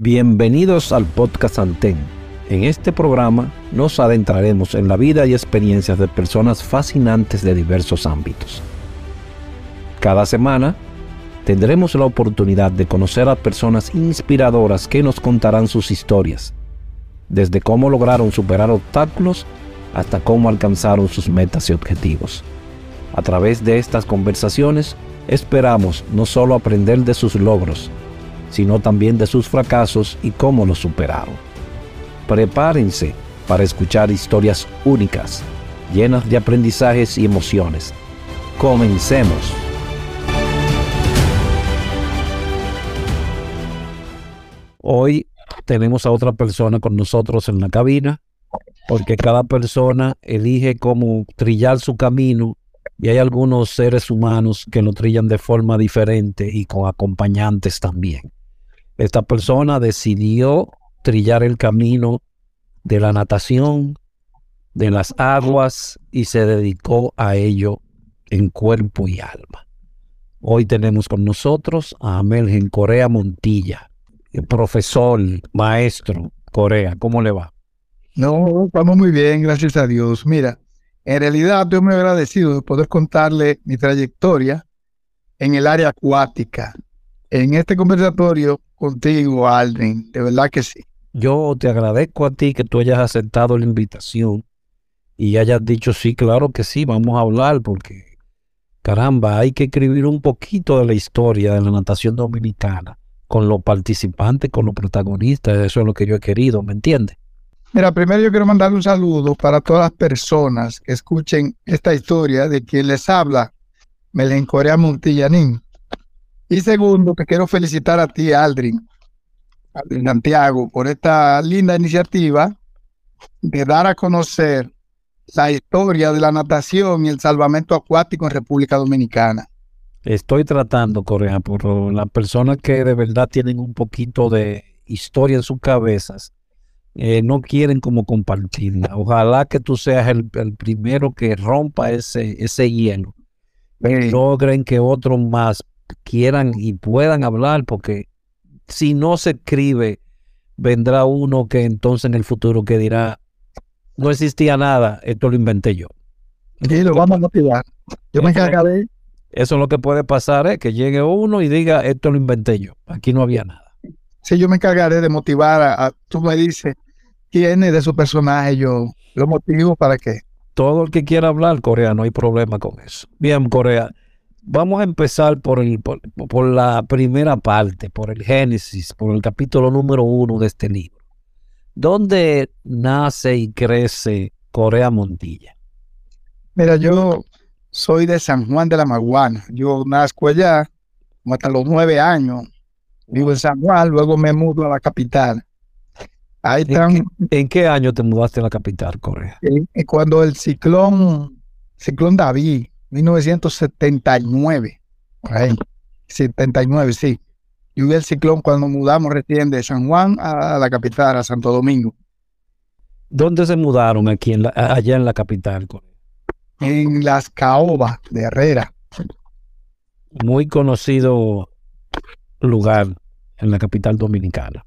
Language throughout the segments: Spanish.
Bienvenidos al podcast Anten. En este programa nos adentraremos en la vida y experiencias de personas fascinantes de diversos ámbitos. Cada semana tendremos la oportunidad de conocer a personas inspiradoras que nos contarán sus historias, desde cómo lograron superar obstáculos hasta cómo alcanzaron sus metas y objetivos. A través de estas conversaciones esperamos no solo aprender de sus logros, sino también de sus fracasos y cómo los superaron. Prepárense para escuchar historias únicas, llenas de aprendizajes y emociones. Comencemos. Hoy tenemos a otra persona con nosotros en la cabina, porque cada persona elige cómo trillar su camino y hay algunos seres humanos que lo trillan de forma diferente y con acompañantes también. Esta persona decidió trillar el camino de la natación, de las aguas y se dedicó a ello en cuerpo y alma. Hoy tenemos con nosotros a Amelgen Corea Montilla, profesor, maestro Corea. ¿Cómo le va? No, vamos muy bien, gracias a Dios. Mira, en realidad estoy muy agradecido de poder contarle mi trayectoria en el área acuática. En este conversatorio contigo, Aldrin. De verdad que sí. Yo te agradezco a ti que tú hayas aceptado la invitación y hayas dicho sí, claro que sí, vamos a hablar porque, caramba, hay que escribir un poquito de la historia de la natación dominicana con los participantes, con los protagonistas. Eso es lo que yo he querido, ¿me entiendes? Mira, primero yo quiero mandar un saludo para todas las personas que escuchen esta historia de quien les habla, Melencorea Montillanín. Y segundo, te quiero felicitar a ti, Aldrin, Aldrin Santiago, por esta linda iniciativa de dar a conocer la historia de la natación y el salvamento acuático en República Dominicana. Estoy tratando, Corea, por las personas que de verdad tienen un poquito de historia en sus cabezas, eh, no quieren como compartirla. Ojalá que tú seas el, primero que rompa ese, ese hielo. y Logren que otros más quieran y puedan hablar, porque si no se escribe, vendrá uno que entonces en el futuro que dirá, no existía nada, esto lo inventé yo. Sí, lo vamos a motivar. Yo me encargaré. Eso es lo que puede pasar, ¿eh? que llegue uno y diga, esto lo inventé yo, aquí no había nada. Sí, yo me encargaré de motivar a, tú me dices, quién es de su personaje, yo lo motivo para que... Todo el que quiera hablar, Corea, no hay problema con eso. Bien, Corea, Vamos a empezar por, el, por, la primera parte, por el Génesis, por el capítulo número uno de este libro. ¿Dónde nace y crece Corea Montilla? Mira, yo soy de San Juan de la Maguana. Yo nazco allá hasta los nueve años. Vivo en San Juan, luego me mudo a la capital. Ahí están, ¿En, qué, año te mudaste a la capital, Corea? cuando el ciclón, ciclón David 1979. Ahí. 79, sí. Yo vi el ciclón cuando mudamos recién de San Juan a la capital, a Santo Domingo. ¿Dónde se mudaron aquí en la, allá en la capital? En las caobas de Herrera. Muy conocido lugar en la capital dominicana.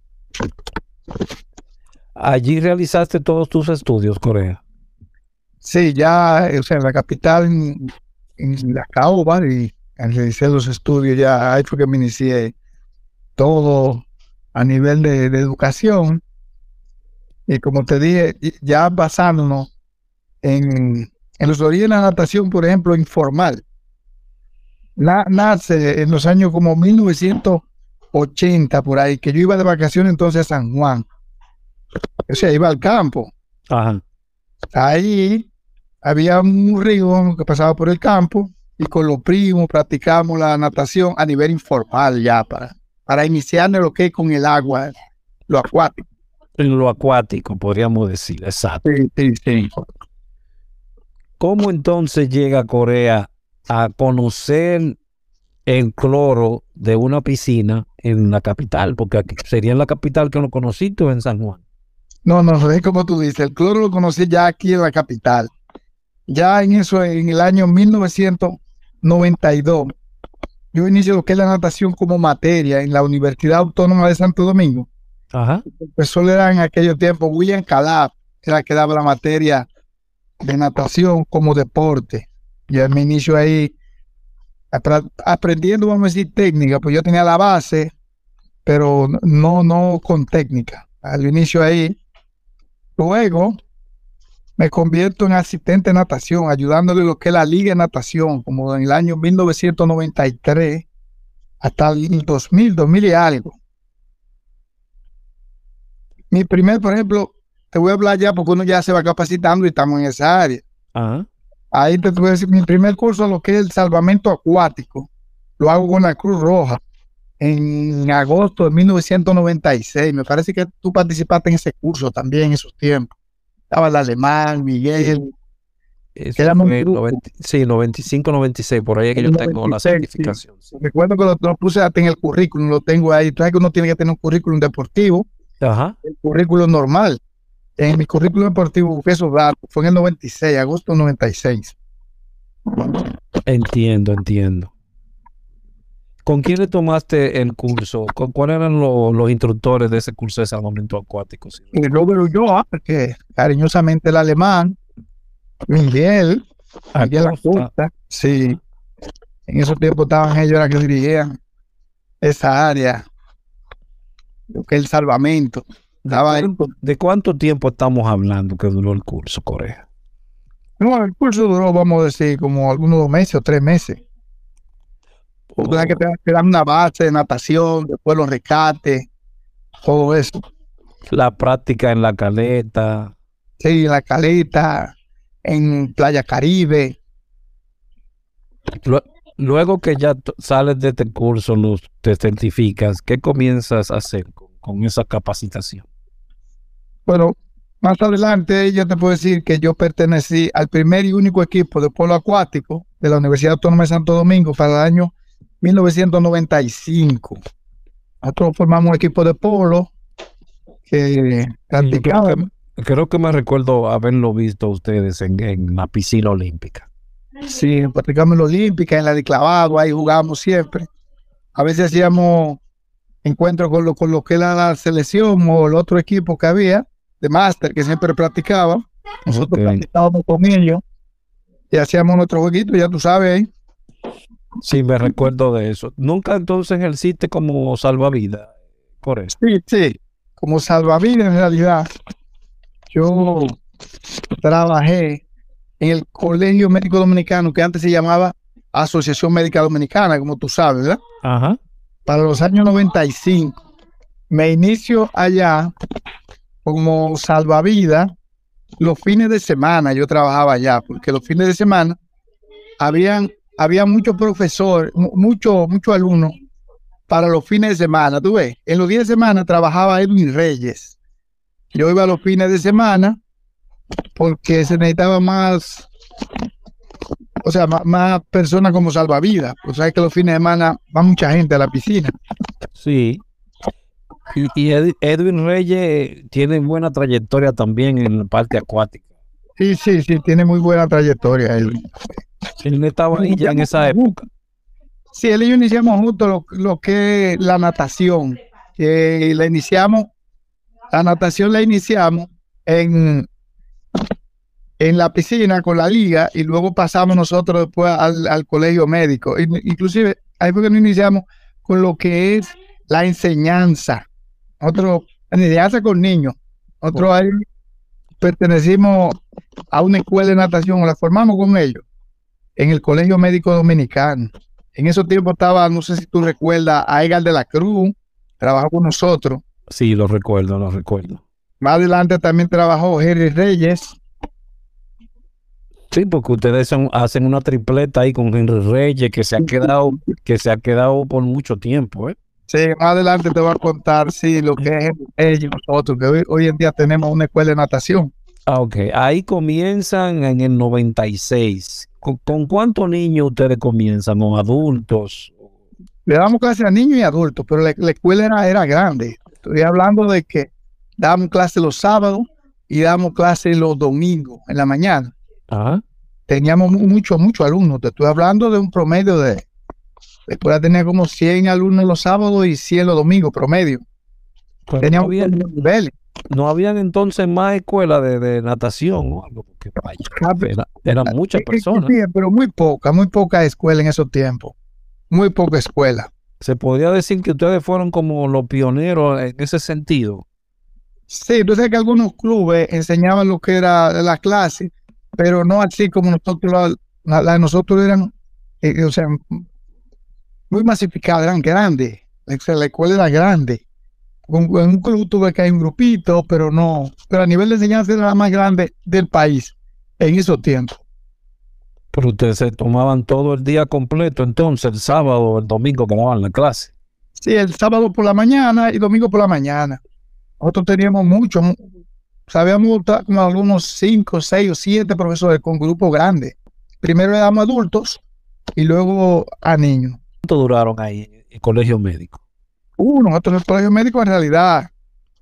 Allí realizaste todos tus estudios, Corea. Sí, ya, o sea, en la capital, en, las caobas, y realicé los estudios ya, ahí fue que me inicié todo a nivel de, de educación. Y como te dije, ya basándonos en, en los orígenes de la natación, por ejemplo, informal. Na, nace en los años como 1980, por ahí, que yo iba de vacaciones entonces a San Juan. O sea, iba al campo. Ajá. Ahí había un río que pasaba por el campo y con los primos practicamos la natación a nivel informal ya para, para iniciarnos lo que es con el agua, lo acuático. En lo acuático, podríamos decir, exacto. Sí, sí, sí. ¿Cómo entonces llega Corea a conocer el cloro de una piscina en la capital? Porque aquí sería en la capital que lo conociste o en San Juan. No, no, es como tú dices, el cloro lo conocí ya aquí en la capital. Ya en eso, en el año 1992, yo inicio lo que es la natación como materia en la Universidad Autónoma de Santo Domingo. Ajá. El profesor era en aquellos tiempos William Calab, era que daba la materia de natación como deporte. Yo me inicio ahí aprendiendo, vamos a decir, técnica, pues yo tenía la base, pero no, no con técnica. Al inicio ahí. Luego me convierto en asistente de natación, ayudándole lo que es la Liga de Natación, como en el año 1993 hasta el 2000, 2000 y algo. Mi primer, por ejemplo, te voy a hablar ya porque uno ya se va capacitando y estamos en esa área. Ajá. Ahí te voy a decir, mi primer curso, lo que es el salvamento acuático, lo hago con la Cruz Roja en agosto de 1996. Me parece que tú participaste en ese curso también en esos tiempos. Estaba el alemán, Miguel. Eso Éramos un fue grupo. 90 sí, 95, 96, por ahí es que yo tengo la 96, sí. certificación. sí. Recuerdo que lo, lo puse hasta en el currículum, lo tengo ahí. Que uno tiene que tener un currículum deportivo, Ajá. el currículum normal. En mi currículum deportivo busqué esos datos. Fue en el 96, agosto del 96. Entiendo, entiendo. ¿Con quién le tomaste el curso? ¿Con cuáles eran lo- los instructores de ese curso de salvamento acuático? y Robert Ulloa, que cariñosamente el alemán, Miguel, Miguel Acosta. Sí, en esos tiempos estaban ellos era que dirigían esa área, lo que es el salvamento. Estaba ahí. ¿De cuánto tiempo estamos hablando que duró el curso, Corea? No, el curso duró, vamos a decir, como algunos dos meses o tres meses. Porque que te te dan una base de natación, después los rescates, todo eso. La práctica en la caleta. Sí, en la caleta, en Playa Caribe. Lue- Luego que ya sales de este curso, los, te certificas, ¿qué comienzas a hacer con, con esa capacitación? Bueno, más adelante yo te puedo decir que yo pertenecí al primer y único equipo de polo acuático de la Universidad Autónoma de Santo Domingo para el año 1995. Nosotros formamos un equipo de polo que creo, practicaba. que, creo que me recuerdo haberlo visto a ustedes en, en la piscina olímpica. Sí, practicamos en la Olímpica, en la de clavado, ahí jugábamos siempre. A veces hacíamos encuentros con lo, con lo que era la selección o el otro equipo que había de máster que siempre practicaba. Nosotros practicábamos con ellos y hacíamos nuestro jueguito, ya tú sabes. ahí. Sí, me recuerdo de eso. Nunca entonces ejerciste como salvavidas, por eso. Sí, sí. Como salvavidas en realidad, yo trabajé en el Colegio Médico Dominicano, que antes se llamaba Asociación Médica Dominicana, como tú sabes, ¿verdad? Ajá. para los años 95. Me inicio allá como salvavidas. Los fines de semana yo trabajaba allá, porque los fines de semana habían, había muchos profesores, mu- muchos muchos alumnos para los fines de semana. Tú ves, en los días de semana trabajaba Edwin Reyes. Yo iba a los fines de semana porque se necesitaba más o sea, más, personas como salvavidas. O sea, que los fines de semana va mucha gente a la piscina. Sí. Y, Edwin Reyes tiene buena trayectoria también en la parte acuática. Sí, sí, sí, tiene muy buena trayectoria. Él, él estaba ahí ya en esa época. Sí, él y yo iniciamos juntos lo, que es la natación. La iniciamos, la natación la iniciamos en, en la piscina con la liga y luego pasamos nosotros después al, colegio médico. Inclusive, ahí fue que nos iniciamos con lo que es la enseñanza. Otro, enseñanza con niños. Otro ahí pertenecimos a una escuela de natación, la formamos con ellos en el Colegio Médico Dominicano. En esos tiempos estaba, no sé si tú recuerdas, a Egal de la Cruz, trabajó con nosotros. Sí, lo recuerdo, lo recuerdo. Más adelante también trabajó Jerry Reyes. Sí, porque ustedes hacen una tripleta ahí con Henry Reyes que se ha quedado, que se ha quedado por mucho tiempo, ¿eh? Sí, más adelante te voy a contar, sí, lo que es ellos, nosotros, que hoy, en día tenemos una escuela de natación. Ah, ok. Ahí comienzan en el 96. ¿Con, con cuántos niños ustedes comienzan? ¿Con adultos? Le damos clase a niños y adultos, pero la, escuela era, era grande. Estoy hablando de que damos clase los sábados y damos clase los domingos en la mañana. Teníamos muchos, muchos alumnos. Te estoy hablando de un promedio de. Escuela tenía como 100 alumnos los sábados y 100 los domingos, promedio. Teníamos no, había, no habían entonces más escuelas de, natación o algo, porque vaya, eran muchas personas. Sí, pero muy poca, muy poca escuela en esos tiempos. Muy poca escuela. Se podría decir que ustedes fueron como los pioneros en ese sentido. Sí, entonces que algunos clubes enseñaban lo que era la clase, pero no así como nosotros, la, de nosotros eran, eh, o sea, muy masificadas, eran grandes. La escuela era grande. En un club tuve que hay un grupito, pero no, pero a nivel de enseñanza era la más grande del país en esos tiempos. Pero ustedes se tomaban todo el día completo, entonces el sábado o el domingo que daban la clase. Sí, el sábado por la mañana y domingo por la mañana. Nosotros teníamos muchos, sabíamos como algunos cinco, seis o siete profesores con grupos grandes. Primero le damos adultos y luego a niños. ¿Cuánto duraron ahí en el colegio médico? Uh, nosotros en el colegio médico en realidad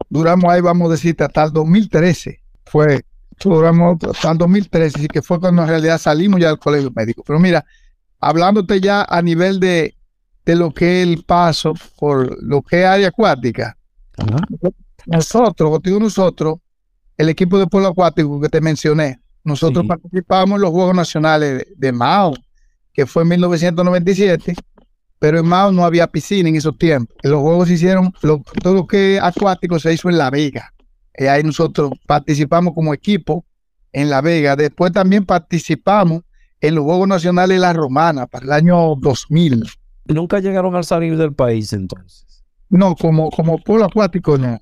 duramos ahí, vamos a decir, hasta el 2013. Fue, duramos hasta el 2013, así que fue cuando en realidad salimos ya del colegio médico. Pero mira, hablándote ya a nivel de, de lo que es el paso por lo que es área acuática, nosotros, digo nosotros, el equipo de polo acuático que te mencioné, nosotros participamos en los Juegos Nacionales de, Mao, que fue en 1997, pero en Mao no había piscina en esos tiempos. Los Juegos se hicieron, todo lo que acuático se hizo en La Vega. Y ahí nosotros participamos como equipo en La Vega. Después también participamos en los Juegos Nacionales de la Romana para el año 2000. ¿Nunca llegaron al salir del país entonces? No, como, como polo acuático no.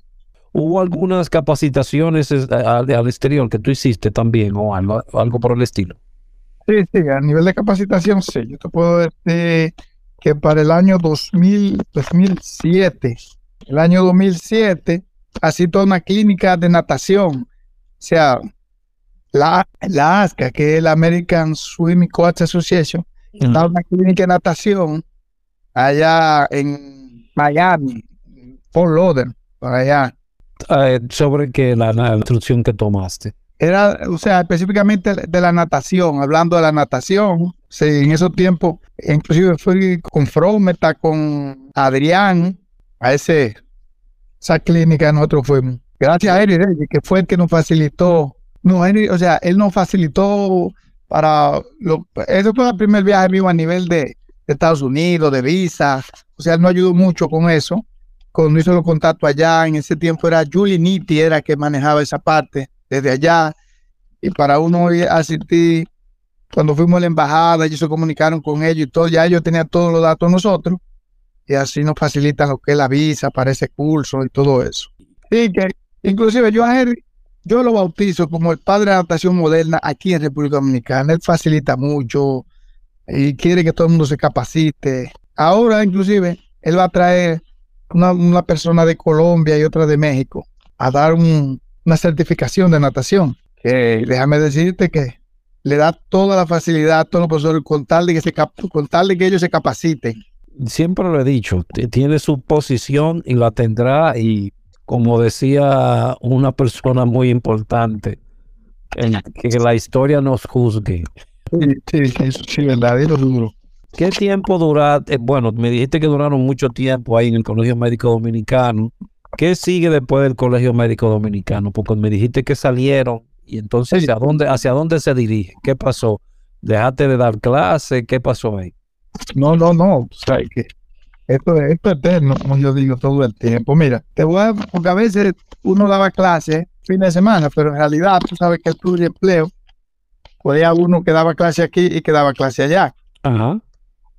¿Hubo algunas capacitaciones al, exterior que tú hiciste también o algo, algo por el estilo? Sí, sí, a nivel de capacitación, sí. Yo te puedo decir que para el año 2000, 2007, el año 2007, así toda una clínica de natación. O sea, la, la ASCA, que es la American Swimming Coach Association, está una clínica de natación allá en Miami, Fort Lauderdale, por allá. Eh, sobre que la, instrucción que tomaste. Era, o sea, específicamente de la natación, hablando de la natación. Sí, en esos tiempos, inclusive fui con Frometa, con Adrián, a ese, esa clínica nosotros fuimos. Gracias a él, que fue el que nos facilitó. No, o sea, él nos facilitó para. Lo, eso fue el primer viaje mío a nivel de, de Estados Unidos, de visa. O sea, él nos ayudó mucho con eso cuando hizo los contactos allá, en ese tiempo era Julie Nitti, era que manejaba esa parte desde allá. Y para uno asistir, cuando fuimos a la embajada, ellos se comunicaron con ellos y todo, ya ellos tenían todos los datos nosotros. Y así nos facilitan lo que es la visa para ese curso y todo eso. Y que inclusive yo a él, yo lo bautizo como el padre de adaptación moderna aquí en República Dominicana. Él facilita mucho y quiere que todo el mundo se capacite. Ahora inclusive él va a traer una, persona de Colombia y otra de México a dar una certificación de natación. Que déjame decirte que le da toda la facilidad a todos los profesores con tal de que, se, con tal de que ellos se capaciten. Siempre lo he dicho, tiene su posición y la tendrá y como decía una persona muy importante, que la historia nos juzgue. Sí, sí, sí, verdad, es duro. ¿Qué tiempo duraste? Eh, bueno, me dijiste que duraron mucho tiempo ahí en el Colegio Médico Dominicano. ¿Qué sigue después del Colegio Médico Dominicano? Porque me dijiste que salieron y entonces ¿hacia dónde, hacia dónde se dirige? ¿Qué pasó? ¿Dejaste de dar clase? ¿Qué pasó ahí? No, no, no. O sea, que esto, esto es eterno, como yo digo todo el tiempo. Mira, te voy a, porque a veces uno daba clase fin de semana, pero en realidad tú sabes que el empleo podía uno que daba clase aquí y que daba clase allá. Ajá.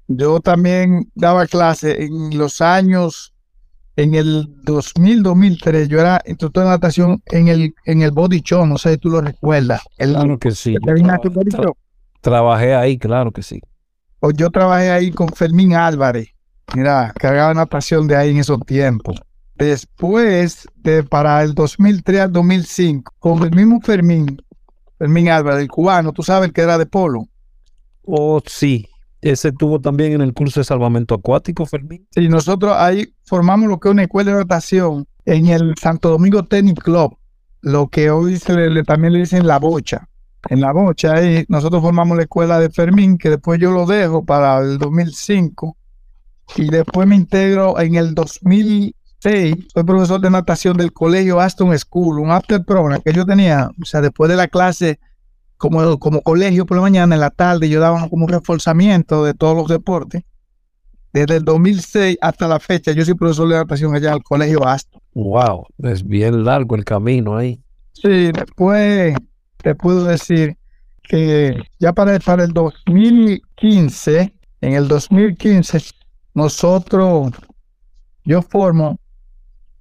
Yo también daba clase en los años, en el 2000, 2003, yo era instructor de natación en el, en el Body Show, no sé si tú lo recuerdas. claro que sí. trabajé ahí, claro que sí. O yo trabajé ahí con Fermín Álvarez, mira, cargaba natación de ahí en esos tiempos. Después, de, para el 2003 al 2005, con el mismo Fermín, Fermín Álvarez, el cubano, tú sabes que era de polo. Oh, sí, ese tuvo también en el curso de salvamento acuático, Fermín. Sí, nosotros ahí formamos lo que es una escuela de natación en el Santo Domingo Tennis Club, lo que hoy se le, también le dicen la bocha. En la bocha ahí nosotros formamos la escuela de Fermín, que después yo lo dejo para el 2005 y después me integro en el 2006. Soy profesor de natación del colegio Aston School, un after program que yo tenía, o sea, después de la clase como, como colegio por la mañana, en la tarde yo daba como un reforzamiento de todos los deportes. Desde el 2006 hasta la fecha, yo soy profesor de natación allá al colegio Aston. Wow, es bien largo el camino ahí. Sí, después te puedo decir que ya para, para el 2015, en el 2015, nosotros, yo formo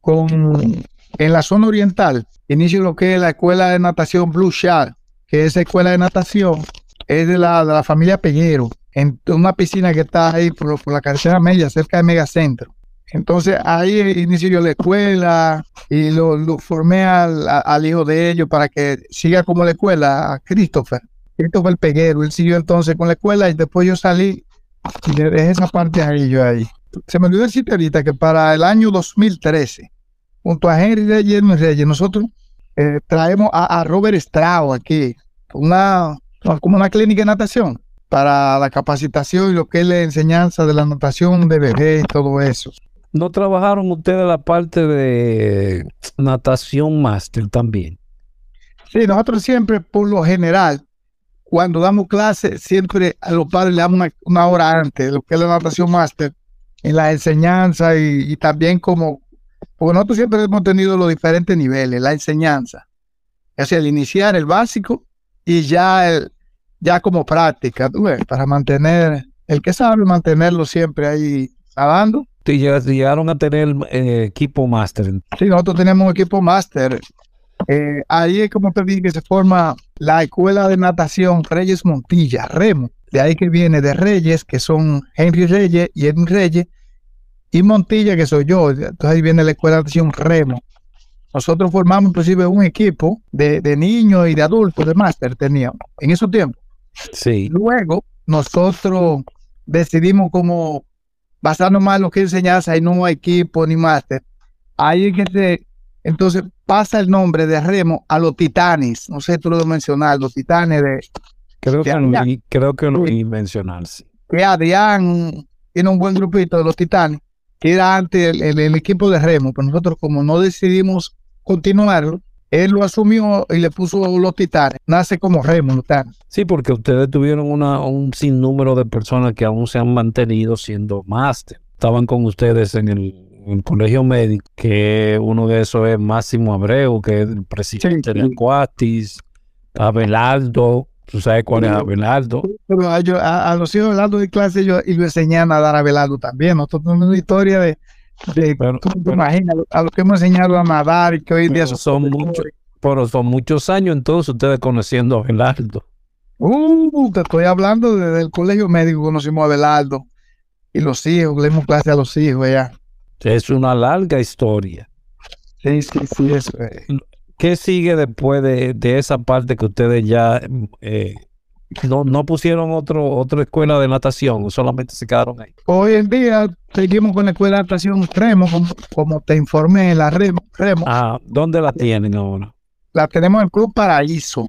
con, en la zona oriental, inicio lo que es la escuela de natación Blue Shark que esa escuela de natación es de la, de la familia Peñero, en una piscina que está ahí por, la carretera media, cerca de Megacentro. Entonces ahí inicio yo la escuela y lo, formé al, hijo de ellos para que siga como la escuela, a Christopher. Christopher Peguero, él siguió entonces con la escuela y después yo salí y le dejé esa parte ahí yo ahí. Se me olvidó decirte ahorita que para el año 2013, junto a Henry Reyes Reyes, nosotros eh, traemos a, Robert Strauss aquí, una, como una clínica de natación para la capacitación y lo que es la enseñanza de la natación de bebé y todo eso. ¿No trabajaron ustedes la parte de natación máster también? Sí, nosotros siempre, por lo general, cuando damos clases, siempre a los padres le damos una, hora antes lo que es la natación máster en la enseñanza y también como porque nosotros siempre hemos tenido los diferentes niveles, la enseñanza. Es el iniciar, el básico y ya, el, ya como práctica, para mantener, el que sabe mantenerlo siempre ahí nadando. ¿Y llegaron a tener eh, equipo máster? Sí, nosotros tenemos un equipo máster. Eh, ahí es como te dije que se forma la escuela de natación Reyes Montilla, Remo. De ahí que viene de Reyes, que son Henry Reyes y Edwin Reyes, y Montilla, que soy yo. Entonces ahí viene la escuela de natación Remo. Nosotros formamos inclusive un equipo de, niños y de adultos de máster teníamos en esos tiempos. Sí. Luego nosotros decidimos como basarnos más en lo que enseñanza y no equipo ni máster. Ahí es que se, entonces pasa el nombre de Remo a los titanes. No sé, tú lo mencionar, los titanes de... Creo que, no, creo que no mencionar, sí. Que Adrián tiene un buen grupito de los titanes era antes el, equipo de remo, pero nosotros como no decidimos continuarlo, él lo asumió y le puso los titanes. Nace como remo, titanes. Sí, porque ustedes tuvieron una, un sinnúmero de personas que aún se han mantenido siendo máster. Estaban con ustedes en el, colegio médico, que uno de esos es Máximo Abreu, que es el presidente de Acuatis, Abelardo, ¿Tú sabes cuál es Abelardo? Pero a, los hijos de Abelardo de clase yo, y lo enseñé a nadar a Abelardo también. Nosotros tenemos una historia de, de pero, imaginas, a los que hemos enseñado a nadar y que hoy día son muchos, pero son muchos años entonces ustedes conociendo a Abelardo. Uh, te estoy hablando desde el colegio médico conocimos a Abelardo y los hijos, le dimos clase a los hijos ya. Es una larga historia. Sí, sí, sí, eso ¿Qué sigue después de, esa parte que ustedes ya eh, no, no pusieron otro, otra escuela de natación, solamente se quedaron ahí. Hoy en día seguimos con la escuela de natación remo, como, como te informé, la remo, remo. Ah, ¿dónde la tienen ahora? La tenemos en el Club Paraíso.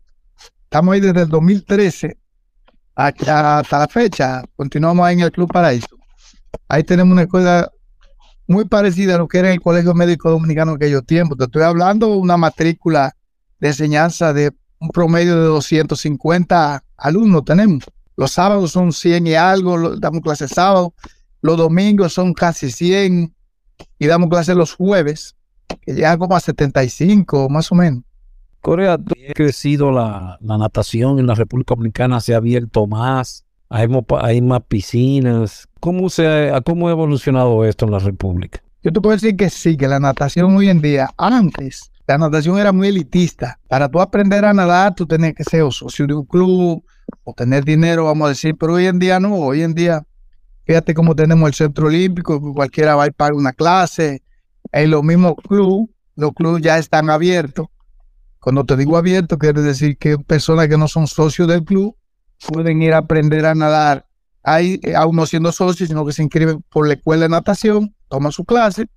Estamos ahí desde el 2013 hasta, hasta la fecha. Continuamos ahí en el Club Paraíso. Ahí tenemos una escuela muy parecida a lo que era el Colegio Médico Dominicano en aquellos tiempos. Te estoy hablando de una matrícula de enseñanza de un promedio de 250 alumnos tenemos. Los sábados son 100 y algo, damos clases sábado. Los domingos son casi 100 y damos clases los jueves, que llega como a 75 más o menos. Corea, ¿tú- ha crecido la, natación en la República Dominicana, se ha abierto más, hay más piscinas. ¿Cómo, se ha, ¿Cómo ha evolucionado esto en la República? Yo te puedo decir que sí, que la natación hoy en día, antes, la natación era muy elitista. Para tú aprender a nadar, tú tenías que ser socio de un club o tener dinero, vamos a decir, pero hoy en día no, hoy en día, fíjate cómo tenemos el centro olímpico, cualquiera va y paga una clase, en los mismos clubes, los clubes ya están abiertos. Cuando te digo abierto, quiere decir que personas que no son socios del club pueden ir a aprender a nadar hay eh, aún no siendo socios, sino que se inscriben por la escuela de natación, toman su clase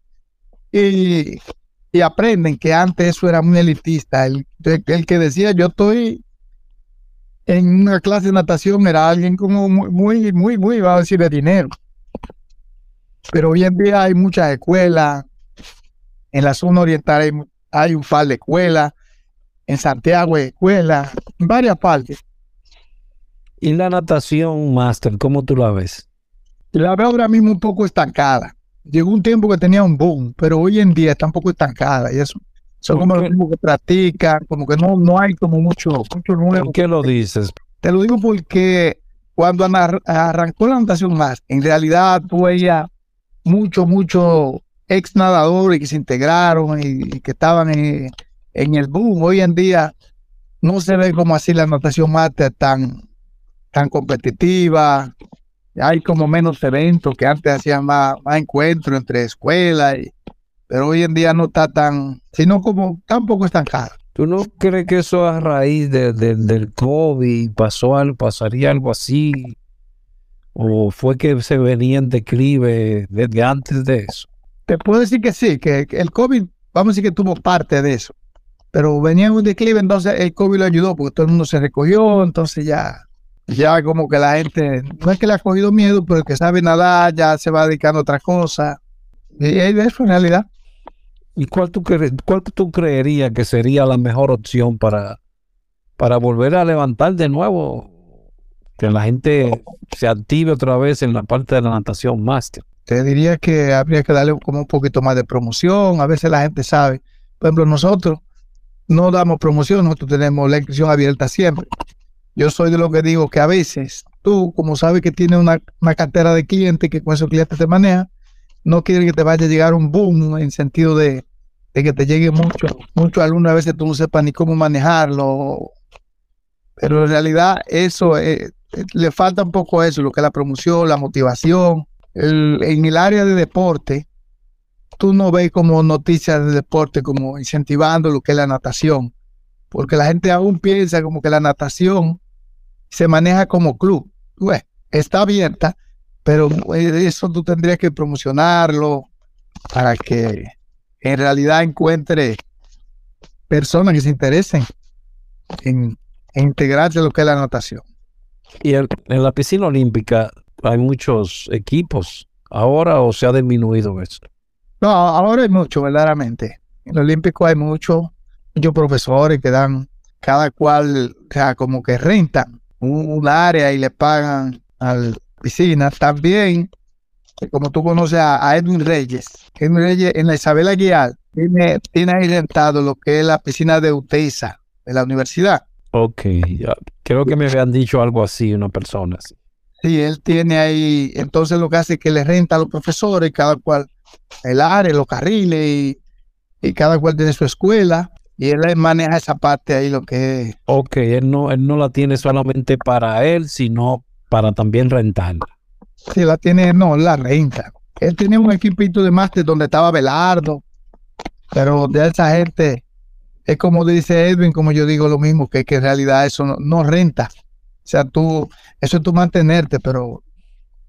y, aprenden que antes eso era muy elitista. El, el- que decía yo estoy en una clase de natación era alguien como muy, muy, muy, muy, va a decir, de dinero. Pero hoy en día hay muchas escuelas. En la zona oriental hay, hay un par de escuelas. En Santiago hay escuelas. En varias partes. Y la natación máster, ¿cómo tú la ves? La veo ahora mismo un poco estancada. Llegó un tiempo que tenía un boom, pero hoy en día está un poco estancada y eso. Son ¿Por como los mismos que practican, como que no, no hay como mucho, mucho nuevo. ¿Por qué lo dices? Te lo digo porque cuando arrancó la natación más, en realidad tú veías mucho, mucho ex nadadores que se integraron y, y que estaban en, en el boom. Hoy en día no se ve como así la natación máster tan, tan competitiva. Hay como menos eventos que antes hacían más, más encuentros entre escuelas, y- pero hoy en día no está tan, sino como tampoco estancada. ¿Tú no crees que eso a raíz de- de- del COVID pasó algo, pasaría algo así? ¿O fue que se venía en declive desde antes de eso? Te puedo decir que sí, que que el COVID, vamos a decir que tuvo parte de eso, pero venía en un declive, entonces el COVID lo ayudó porque todo el mundo se recogió, entonces ya, ya como que la gente, no es que le ha cogido miedo, pero el que sabe nadar ya se va dedicando a otras cosas. Y es eso en realidad. ¿Y cuál tú, cre- cuál tú creerías que sería la mejor opción para, para volver a levantar de nuevo? Que la gente se active otra vez en la parte de la natación máster. Te diría que habría que darle como un poquito más de promoción. A veces la gente sabe. Por ejemplo, nosotros no damos promoción, nosotros tenemos la inscripción abierta siempre. Yo soy de lo que digo que a veces tú, como sabes que tienes una, una cartera de clientes que con esos clientes te maneja, no quiere que te vaya a llegar un boom en sentido de, de que te llegue mucho, mucho alumno, a veces tú no sepas ni cómo manejarlo. Pero en realidad eso eh, eh, le falta un poco eso, lo que es la promoción, la motivación. En el área de deporte, tú no ves como noticias de deporte como incentivando lo que es la natación, porque la gente aún piensa como que la natación se maneja como club. Pues, está abierta, pero eh, eso tú tendrías que promocionarlo para que en realidad encuentre personas que se interesen en, en integrarse a lo que es la natación. Y el- en la piscina olímpica hay muchos equipos. ¿Ahora o se ha disminuido eso? No, ahora hay mucho, verdaderamente. En el Olímpico hay mucho, muchos profesores que dan, cada cual, o sea, como que rentan un, un área y le pagan a la piscina. También, eh, como tú conoces a, a Edwin Reyes, Edwin Reyes en la Isabel Aguiar tiene, tiene ahí rentado lo que es la piscina de UTESA, de la universidad. Ok, creo que me habían dicho algo así una persona. así. Sí, él tiene ahí, entonces lo que hace es que le renta a los profesores, cada cual el área, los carriles, y, y cada cual tiene su escuela, y él maneja esa parte ahí, lo que es. Ok, él no, él no la tiene solamente para él, sino para también rentarla. Sí, la tiene, no, la renta. Él tenía un equipito de máster donde estaba Belardo, pero de esa gente, es como dice Edwin, como yo digo lo mismo, que, que en realidad eso no, no renta. sea, tú, eso es tu mantenerte, pero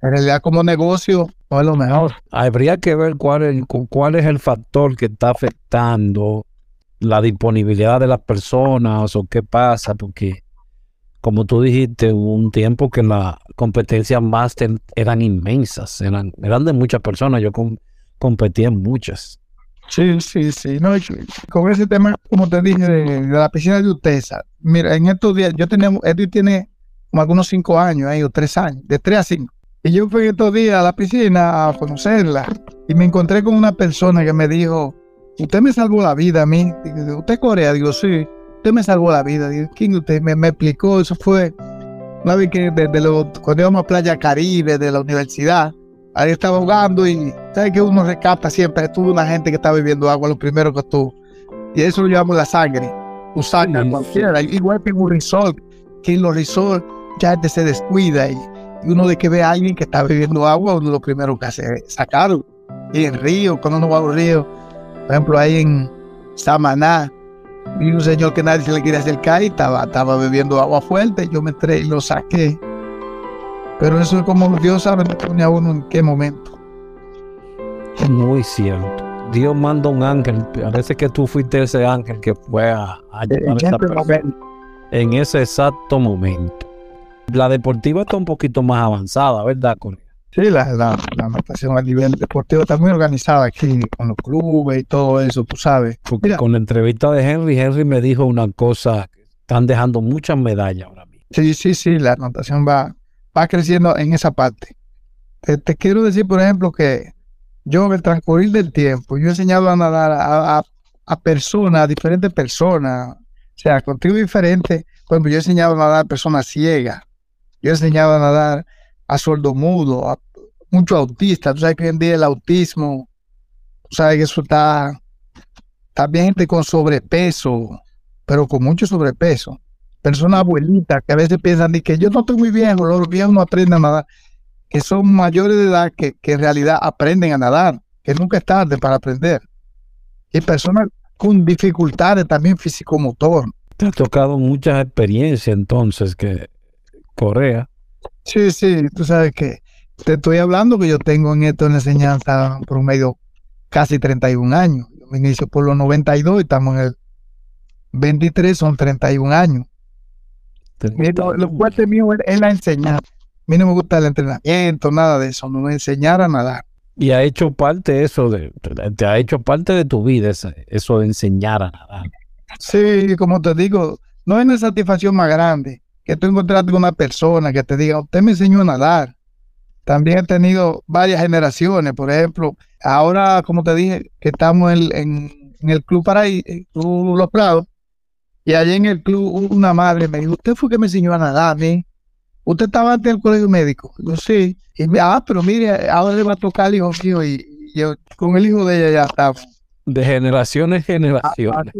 en realidad como negocio no es lo mejor. Habría que ver cuál es, cuál es el factor que está afectando la disponibilidad de las personas o qué pasa, porque como tú dijiste, hubo un tiempo que las competencias máster eran inmensas, eran, eran de muchas personas, yo competí en muchas. Sí, sí, sí. No, con ese tema, como te dije, de, la piscina de Utesa, mira, en estos días, yo tenía, Edwin tiene como algunos cinco años ahí, o tres años, de tres a cinco. Y yo fui estos días a la piscina a conocerla y me encontré con una persona que me dijo, usted me salvó la vida a mí. Digo, ¿Usted Corea? Digo, sí, usted me salvó la vida. Digo, ¿quién usted? Me, me explicó, eso fue una vez que desde lo, cuando íbamos a Playa Caribe de la universidad, ahí estaba ahogando y sabes que uno rescata siempre, estuvo una gente que está bebiendo agua, lo primero que tú. Y eso lo llevamos la sangre, tu sangre, cualquiera. Igual que en un resort, que en los resorts ya gente se descuida y uno de que ve a alguien que está bebiendo agua, uno lo primero que hace es sacarlo. Y en río, cuando uno va a un río, por ejemplo, ahí en Samaná, vi un señor que nadie se le quería acercar y estaba, estaba bebiendo agua fuerte. Yo me entré y lo saqué. Pero eso es como Dios sabe pone a uno en qué momento. Muy cierto. Dios manda un ángel. Parece que tú fuiste ese ángel que fue a, en ese exacto momento. La deportiva está un poquito más avanzada, ¿verdad, Corea? Sí, la, la, natación a nivel deportivo está muy organizada aquí, con los clubes y todo eso, tú sabes. Porque con la entrevista de Henry, Henry me dijo una cosa, están dejando muchas medallas ahora mismo. Sí, sí, sí, la natación va, va creciendo en esa parte. Te, quiero decir, por ejemplo, que yo en el transcurrir del tiempo, yo he enseñado a nadar a, a, personas, a diferentes personas, o sea, contigo diferente. Por ejemplo, yo he enseñado a nadar a personas ciegas, yo he enseñado a nadar a sordomudo, a muchos autistas. Tú sabes que hoy en día el autismo, tú sabes que eso está también gente con sobrepeso, pero con mucho sobrepeso. Personas abuelitas que a veces piensan de que yo no estoy muy viejo, los viejos no aprenden a nadar, que son mayores de edad que, que en realidad aprenden a nadar, que nunca es tarde para aprender. Y personas con dificultades también físico-motor. Te ha tocado muchas experiencias entonces que Corea. Sí, sí, tú sabes que te estoy hablando que yo tengo en esto en la enseñanza promedio casi 31 años. Yo me inicio por los 92 y estamos en el 23, son 31 años. lo, fuerte mío es, la enseñanza. A mí no me gusta el entrenamiento, nada de eso, no me enseñar a nadar. Y ha hecho parte eso de, te ha hecho parte de tu vida eso de enseñar a nadar. Sí, como te digo, no es una satisfacción más grande que tú encontraste con una persona que te diga, usted me enseñó a nadar. También he tenido varias generaciones, por ejemplo, ahora, como te dije, que estamos en, el Club Paraíso, Los Prados, y allí en el club una madre me dijo, usted fue que me enseñó a nadar, ¿eh? Usted estaba antes del colegio médico. Yo sí. Y me, ah, pero mire, ahora le va a tocar el hijo mío y, yo con el hijo de ella ya estamos de generación en generación.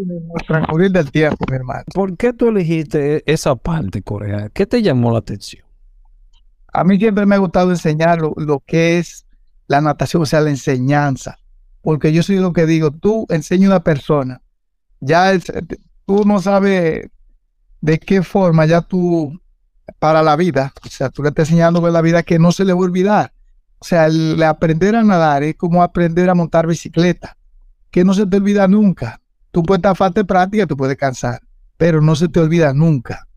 transcurrir del tiempo, mi hermano. ¿Por qué tú elegiste esa parte, Corea? ¿Qué te llamó la atención? A mí siempre me ha gustado enseñar lo, que es la natación, o sea, la enseñanza. Porque yo soy lo que digo, tú enseñas a una persona, ya tú no sabes de qué forma ya tú, para la vida, o sea, tú le estás enseñando de la vida que no se le va a olvidar. O sea, el aprender a nadar es como aprender a montar bicicleta que no se te olvida nunca. Tú puedes estar falta de práctica, tú puedes cansar, pero no se te olvida nunca.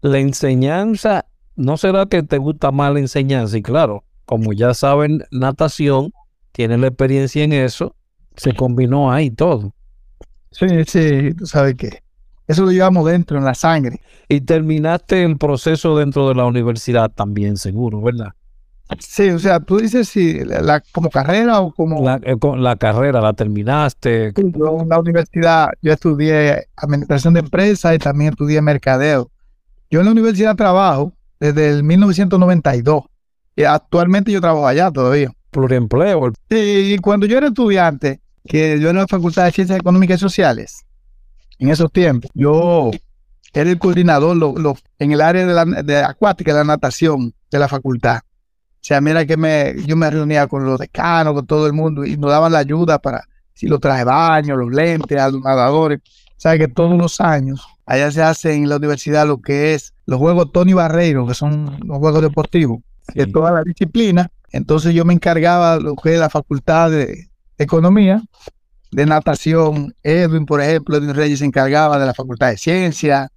La enseñanza, ¿no será que te gusta más la enseñanza? Y claro, como ya saben natación, tienen la experiencia en eso, se combinó ahí todo. Sí, sí, tú sabes que eso lo llevamos dentro, en la sangre. Y terminaste el proceso dentro de la universidad también, seguro, ¿verdad? Sí, o sea, tú dices si la, como carrera o como... La, eh, la carrera la terminaste. Yo en la universidad, yo estudié administración de empresas y también estudié mercadeo. Yo en la universidad trabajo desde el 1992 y actualmente yo trabajo allá todavía. Pluriempleo. Sí, y cuando yo era estudiante, que yo en la Facultad de Ciencias Económicas y Sociales, en esos tiempos, yo era el coordinador lo, en el área de, la, de acuática, de la natación de la facultad. O sea, mira que me, yo me reunía con los decanos, con todo el mundo, y nos daban la ayuda para si los traje baño, los lentes, a los nadadores. Sabe que todos los años allá se hace en la universidad lo que es los juegos Tony Barreiro, que son los juegos deportivos de toda la disciplina. Entonces yo me encargaba lo que es la facultad de economía, de natación. Edwin, por ejemplo, Edwin Reyes se encargaba de la facultad de ciencia,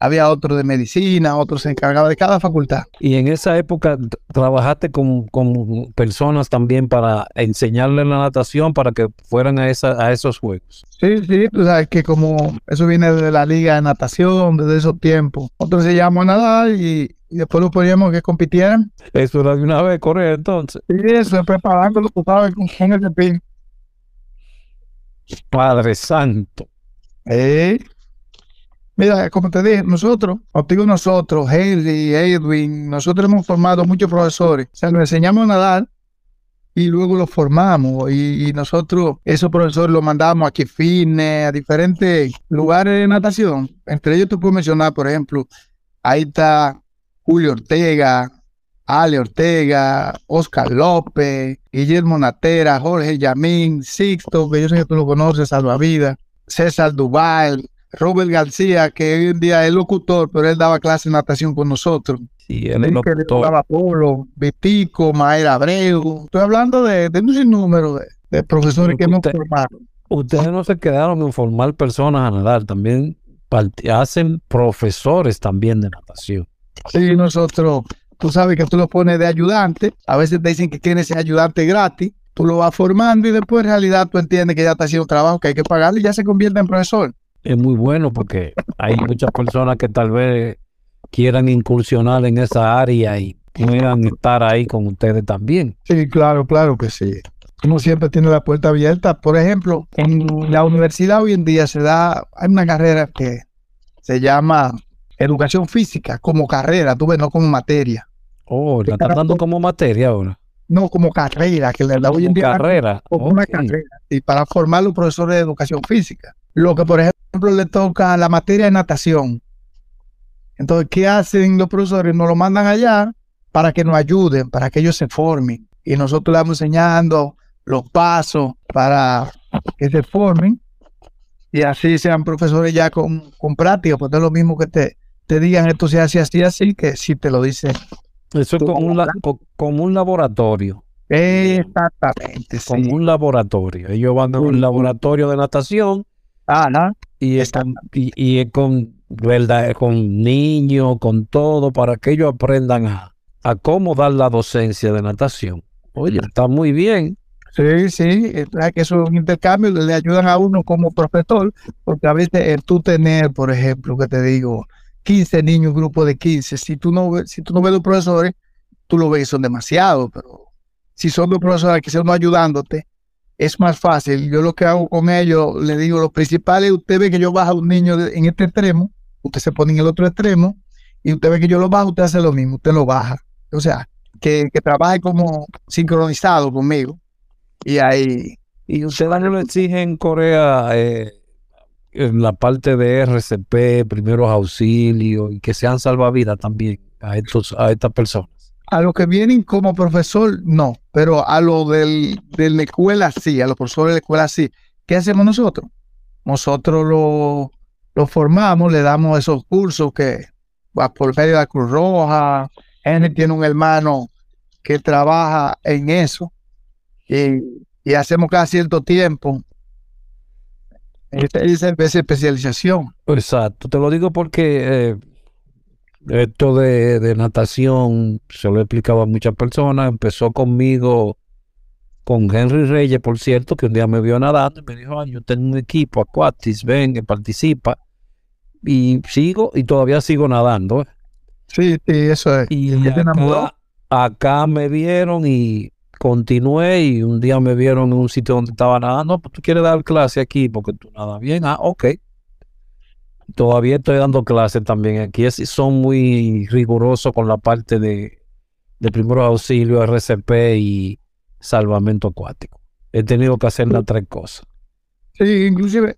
había otro de medicina, otro se encargaba de cada facultad. Y en esa época trabajaste con, con personas también para enseñarles la natación para que fueran a, esa, a esos juegos. Sí, sí, tú sabes que como eso viene de la liga de natación, desde esos tiempos. Otros se llamó a nadar y, y después lo poníamos que compitieran. Eso era de una vez correr entonces. Sí, eso, preparándolo, tú sabes, con, con el pin. Padre Santo. Eh. Mira, como te dije, nosotros, contigo nosotros, Henry, Edwin, nosotros hemos formado muchos profesores. O sea, nos enseñamos a nadar y luego los formamos. Y, nosotros, esos profesores los mandamos a Kifine, a diferentes lugares de natación. Entre ellos tú puedes mencionar, por ejemplo, ahí está Julio Ortega, Ale Ortega, Oscar López, Guillermo Natera, Jorge Yamín, Sixto, que yo sé que tú lo conoces, Salvavidas, César Duval, Robert García, que hoy en día es locutor, pero él daba clase de natación con nosotros. Sí, él es locutor. tocaba polo, Vitico, Mayra Abreu. Estoy hablando de, de un sinnúmero de, de profesores que hemos Usted- formado. Ustedes no se quedaron en formar personas a nadar, también hacen profesores también de natación. Sí, nosotros, tú sabes que tú lo pones de ayudante, a veces te dicen que tienes ese ayudante gratis, tú lo vas formando y después en realidad tú entiendes que ya está haciendo un trabajo que hay que pagarle y ya se convierte en profesor. Es muy bueno porque hay muchas personas que tal vez quieran incursionar en esa área y puedan estar ahí con ustedes también. Sí, claro, claro que sí. Uno siempre tiene la puerta abierta. Por ejemplo, en la universidad hoy en día se da, hay una carrera que se llama educación física como carrera, tú ves, no como materia. Oh, la están dando como materia ahora. No como carrera, que le da hoy en día carrera. como una carrera. Y para formar los profesores de educación física. Lo que, por ejemplo, le toca la materia de natación. Entonces, ¿qué hacen los profesores? Nos lo mandan allá para que nos ayuden, para que ellos se formen. Y nosotros le vamos enseñando los pasos para que se formen y así sean profesores ya con, con práctica, porque no es lo mismo que te, te digan esto se hace así, así, que si te lo dicen. Eso es como un, como un laboratorio. Exactamente, sí. Como un laboratorio. Ellos van a un laboratorio de natación Ah, ¿no? y, es con, y, y con, ¿verdad? con niños, con todo, para que ellos aprendan a, a cómo dar la docencia de natación. Oye, está muy bien. Sí, sí, que eso es un intercambio, le ayudan a uno como profesor, porque a veces el tú tener, por ejemplo, que te digo, 15 niños, un grupo de 15, si tú no, ves- si tú no ves los profesores, tú lo ves, son demasiados, pero si son dos profesores que son ayudándote, es más fácil. Yo lo que hago con ellos, le digo, lo principal es, usted ve que yo bajo un niño en este extremo, usted se pone en el otro extremo, y usted ve que yo lo bajo, usted hace lo mismo, usted lo baja. O sea, que, que trabaje como sincronizado conmigo. Y ahí, Y ustedes no le exigen Corea eh, en la parte de RCP, primeros auxilios, y que sean salvavidas también a, estos, a estas personas. A los que vienen como profesor, no, pero a lo del, de la escuela sí, a los profesores de la escuela sí. ¿Qué hacemos nosotros? Nosotros lo, formamos, le damos esos cursos que por medio de la Cruz Roja. Henry tiene un hermano que trabaja en eso y, hacemos cada cierto tiempo esa especialización. Exacto, te lo digo porque eh, esto de, de natación se lo he explicado a muchas personas. Empezó conmigo, con Henry Reyes, por cierto, que un día me vio nadando y me dijo, "Ay, yo tengo un equipo, Aquatis, ven, que participa. Y sigo, y todavía sigo nadando. Sí, sí, eso es. Y acá, acá me vieron y continué y un día me vieron en un sitio donde estaba nadando. Pues tú quieres dar clase aquí porque tú nadas bien. Ah, ok. Todavía estoy dando clases también. Aquí es- son muy rigurosos con la parte de, de primeros auxilios, RCP y salvamento acuático. He tenido que hacer las tres cosas. Sí, inclusive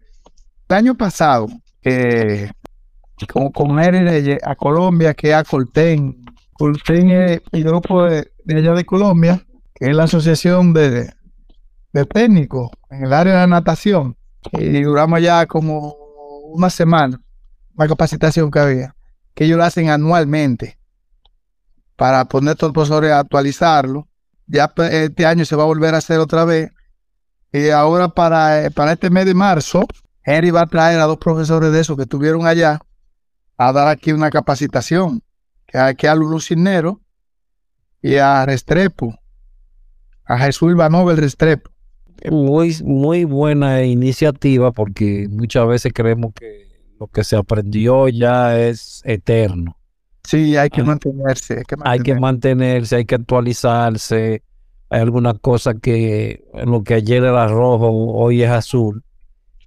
el año pasado, eh, con, con a Colombia, que a Colten. Colten es el grupo de, de allá de Colombia, que es la asociación de, de técnicos en el área de la natación. Y duramos ya como una semana, una capacitación que había, que ellos lo hacen anualmente para poner todos los profesores a actualizarlo. Ya pues, este año se va a volver a hacer otra vez. Y ahora para, para este mes de marzo, Henry va a traer a dos profesores de esos que estuvieron allá a dar aquí una capacitación, que aquí a Lulu Cisnero y a Restrepo, a Jesús Ivanov el Restrepo. Muy, muy buena iniciativa porque muchas veces creemos que lo que se aprendió ya es eterno. Sí, hay que mantenerse. Hay que mantenerse, hay que, mantenerse, hay que actualizarse. Hay alguna cosa que lo que ayer era rojo, hoy es azul.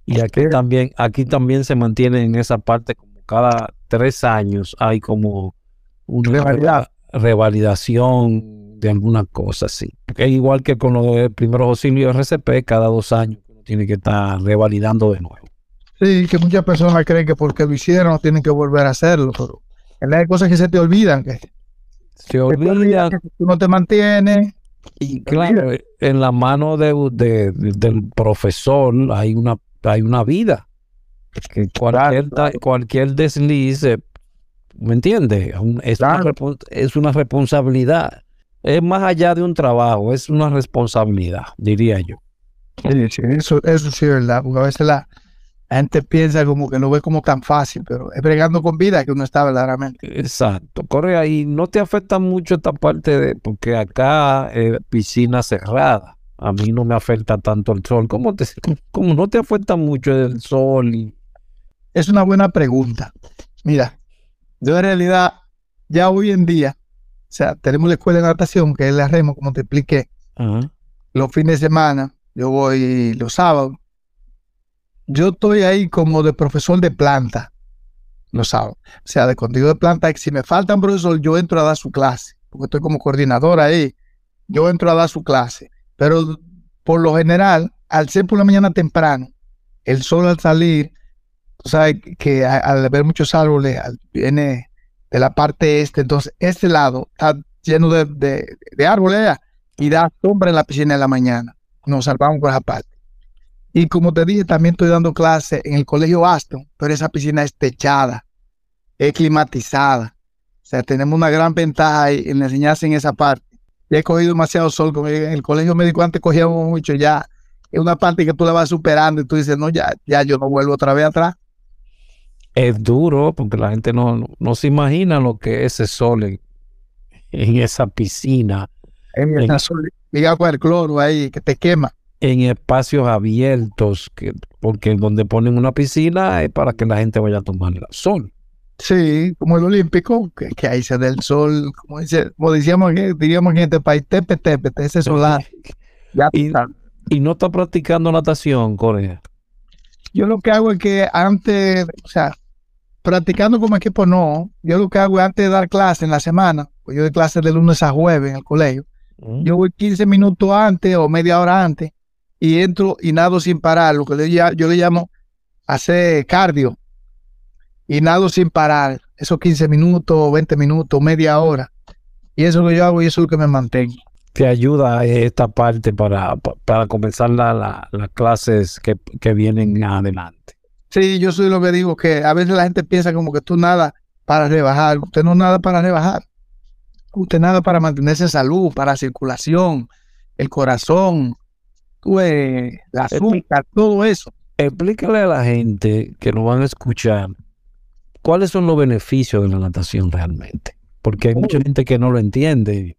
Y aquí también, aquí también se mantiene en esa parte como cada tres años hay como una revalidación de alguna cosa, sí. Es igual que con los primeros auxilios RCP, cada dos años tiene que estar revalidando de nuevo. Sí, que muchas personas creen que porque lo hicieron tienen que volver a hacerlo, pero hay cosas que se te olvidan. Que se olvidan. Que tú no te mantienes. Y claro, en la mano de, del profesor hay una, hay una vida. Que cualquier, cualquier desliz, ¿me entiendes? Es, una, es una responsabilidad. Es más allá de un trabajo, es una responsabilidad, diría yo. Sí, eso, eso sí es verdad, porque a veces la, la gente piensa como que no ve como tan fácil, pero es bregando con vida que uno está verdaderamente. Exacto. Corre ahí, no te afecta mucho esta parte de, porque acá es piscina cerrada. A mí no me afecta tanto el sol. ¿Cómo, te, cómo no te afecta mucho el sol? Y... Es una buena pregunta. Mira, yo en realidad, ya hoy en día, sea, tenemos la escuela de natación, que es la remo, como te expliqué. Los fines de semana, yo voy los sábados yo estoy ahí como de profesor de planta, no sabe. O sea, de contenido de planta, si me falta un profesor, yo entro a dar su clase, porque estoy como coordinador ahí, yo entro a dar su clase. Pero por lo general, al ser por la mañana temprano, el sol al salir, tú sabes que al ver muchos árboles, viene de la parte este, entonces este lado está lleno de, de árboles y da sombra en la piscina en la mañana. Nos salvamos por esa parte. Y como te dije, también estoy dando clase en el colegio Aston, pero esa piscina es techada, es climatizada. O sea, tenemos una gran ventaja en enseñarse en esa parte. Ya he cogido demasiado sol, en el colegio médico antes cogíamos mucho, ya es una parte que tú la vas superando y tú dices, no, ya, ya yo no vuelvo otra vez atrás. Es duro porque la gente no, no, se imagina lo que es ese sol en, esa piscina. En, esa sol, diga con el cloro ahí que te quema en espacios abiertos, que, porque donde ponen una piscina es para que la gente vaya a tomar el sol. Sí, como el olímpico, que, que ahí se da el sol, como, dice, como decíamos, diríamos en este país, tepe, tepe, ese solar. Ya y, y, no está practicando natación, Corea. Yo lo que hago es que antes, o sea, practicando como equipo no, yo lo que hago es antes de dar clase en la semana, pues yo doy clase de lunes a jueves en el colegio, mm. yo voy 15 minutos antes o media hora antes y entro y nado sin parar, lo que yo le llamo hacer cardio. Y nado sin parar, esos 15 minutos, 20 minutos, media hora. Y eso es lo que yo hago y eso es lo que me mantengo. Te ayuda esta parte para, para comenzar las clases que, que vienen adelante. Sí, yo soy lo que digo, que a veces la gente piensa como que tú nada para rebajar. Usted no nada para rebajar. Usted nada para mantenerse en salud, para circulación, el corazón, la azúcar, todo eso. Explícale a la gente que nos van a escuchar cuáles son los beneficios de la natación realmente. Porque hay mucha gente que no lo entiende.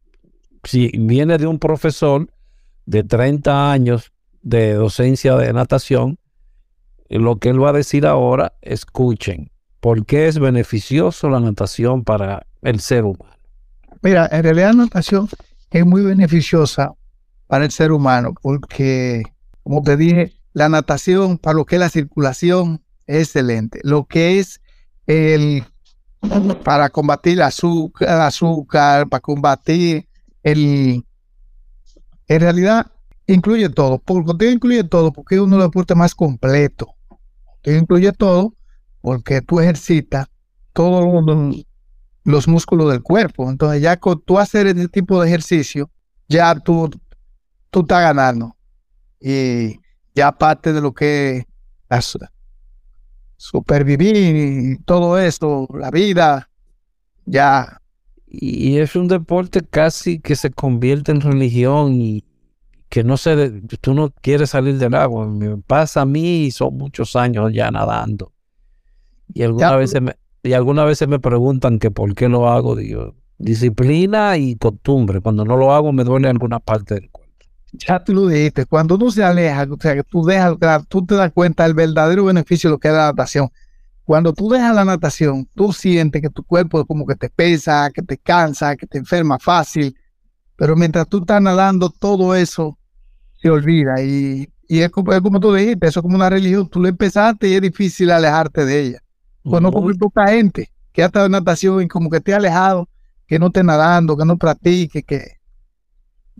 Si viene de un profesor de 30 años de docencia de natación, lo que él va a decir ahora, escuchen, ¿por qué es beneficioso la natación para el ser humano? Mira, en realidad la natación es muy beneficiosa para el ser humano, porque, como te dije, la natación para lo que es la circulación es excelente. Lo que es el para combatir el azúcar, azúcar, para combatir el... En realidad, incluye todo. Porque incluye todo, porque es uno de los deportes más completos. Incluye todo porque tú ejercitas todos los, músculos del cuerpo. Entonces, ya con tú hacer ese tipo de ejercicio, ya tú tú estás ganando. Y ya aparte de lo que supervivir y todo eso, la vida, ya. Y es un deporte casi que se convierte en religión y que no sé, tú no quieres salir del agua. Me pasa a mí, son muchos años ya nadando. Y algunas veces me, y algunas veces me preguntan que por qué lo hago, digo, disciplina y costumbre. Cuando no lo hago me duele alguna parte del cuerpo. Ya tú lo dijiste, cuando uno se aleja, o sea, que tú dejas, tú te das cuenta del verdadero beneficio de lo que es la natación. Cuando tú dejas la natación, tú sientes que tu cuerpo como que te pesa, que te cansa, que te enferma fácil, pero mientras tú estás nadando, todo eso se olvida y, y es, como, como tú dijiste, eso es como una religión, tú lo empezaste y es difícil alejarte de ella. Conozco muy poca gente que ha estado en natación y como que esté alejado, que no esté nadando, que no practique, que,